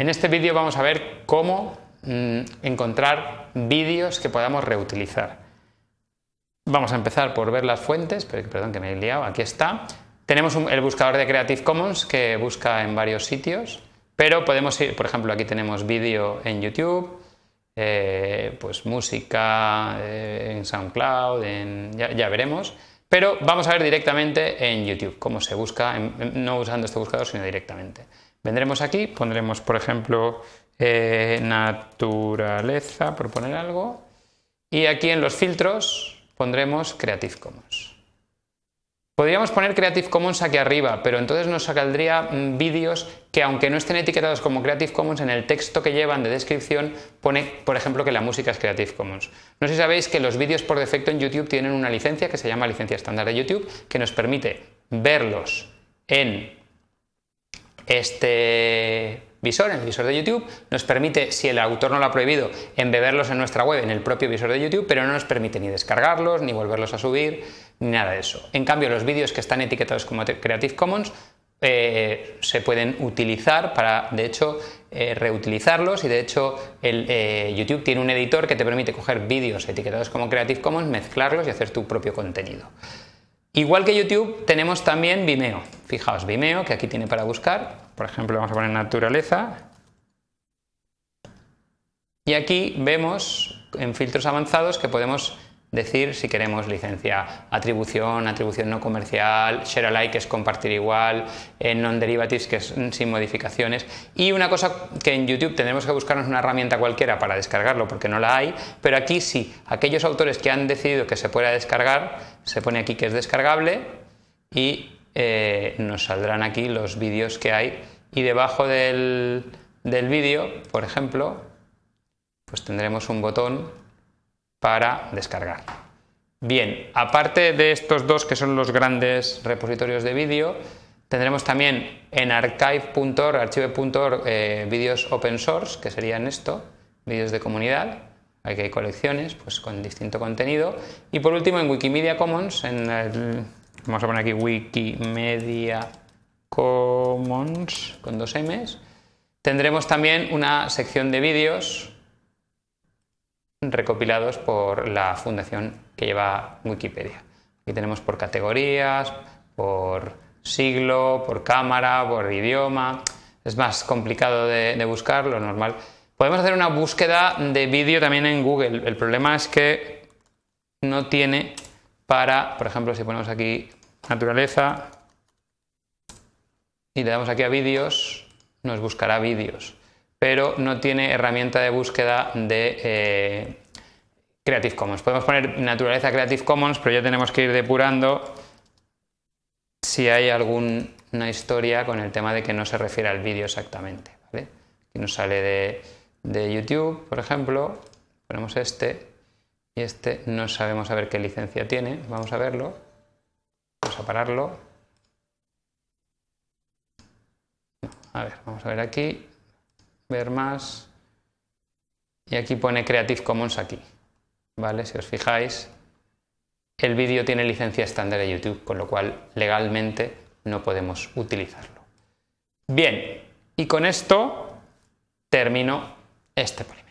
En este vídeo vamos a ver cómo mm, encontrar vídeos que podamos reutilizar. Vamos a empezar por ver las fuentes, perdón que me he liado, aquí está. Tenemos el buscador de Creative Commons que busca en varios sitios, pero podemos ir, por ejemplo, aquí tenemos vídeo en YouTube, eh, pues música eh, en SoundCloud, ya, veremos. Pero vamos a ver directamente en YouTube cómo se busca, no usando este buscador, sino directamente. Vendremos aquí, pondremos, por ejemplo, eh, naturaleza, por poner algo, y aquí en los filtros pondremos Creative Commons. Podríamos poner Creative Commons aquí arriba, pero entonces nos saldría mm, vídeos que aunque no estén etiquetados como Creative Commons, en el texto que llevan de descripción pone, por ejemplo, que la música es Creative Commons. No sé si sabéis que los vídeos por defecto en YouTube tienen una licencia que se llama licencia estándar de YouTube, que nos permite verlos en este visor, en el visor de YouTube, nos permite, si el autor no lo ha prohibido, embeberlos en nuestra web, en el propio visor de YouTube, pero no nos permite ni descargarlos, ni volverlos a subir, nada de eso. En cambio, los vídeos que están etiquetados como Creative Commons eh, se pueden utilizar para, de hecho, eh, reutilizarlos y de hecho el, eh, YouTube tiene un editor que te permite coger vídeos etiquetados como Creative Commons, mezclarlos y hacer tu propio contenido. Igual que YouTube, tenemos también Vimeo. Fijaos, Vimeo, que aquí tiene para buscar. Por ejemplo, vamos a poner naturaleza. Y aquí vemos en filtros avanzados que podemos decir si queremos licencia, atribución, atribución no comercial, share alike que es compartir igual, eh, non-derivatives que es sin modificaciones. Y una cosa que en YouTube tendremos que buscarnos una herramienta cualquiera para descargarlo porque no la hay, pero aquí sí, aquellos autores que han decidido que se pueda descargar, se pone aquí que es descargable y eh, nos saldrán aquí los vídeos que hay. Y debajo del, del vídeo, por ejemplo, pues tendremos un botón para descargar. Bien, aparte de estos dos que son los grandes repositorios de vídeo, tendremos también en archive.org, archive.org, eh, vídeos open source, que serían esto, vídeos de comunidad. Aquí hay colecciones pues, con distinto contenido. Y por último, en Wikimedia Commons, en vamos a poner aquí Wikimedia Commons con dos M's, tendremos también una sección de vídeos recopilados por la fundación que lleva Wikipedia. Aquí tenemos por categorías, por siglo, por cámara, por idioma. Es más complicado de, buscar, lo normal. Podemos hacer una búsqueda de vídeo también en Google. El problema es que no tiene para, por ejemplo, si ponemos aquí naturaleza y le damos aquí a vídeos, nos buscará vídeos pero no tiene herramienta de búsqueda de eh, Creative Commons. Podemos poner naturaleza Creative Commons, pero ya tenemos que ir depurando si hay alguna historia con el tema de que no se refiere al vídeo exactamente. ¿vale? Aquí nos sale de, de YouTube, por ejemplo, ponemos este y este no sabemos a ver qué licencia tiene. Vamos a verlo. Vamos a pararlo. A ver, vamos a ver aquí ver más. Y aquí pone Creative Commons aquí. ¿Vale? Si os fijáis, el vídeo tiene licencia estándar de YouTube, con lo cual legalmente no podemos utilizarlo. Bien, y con esto termino este polímero.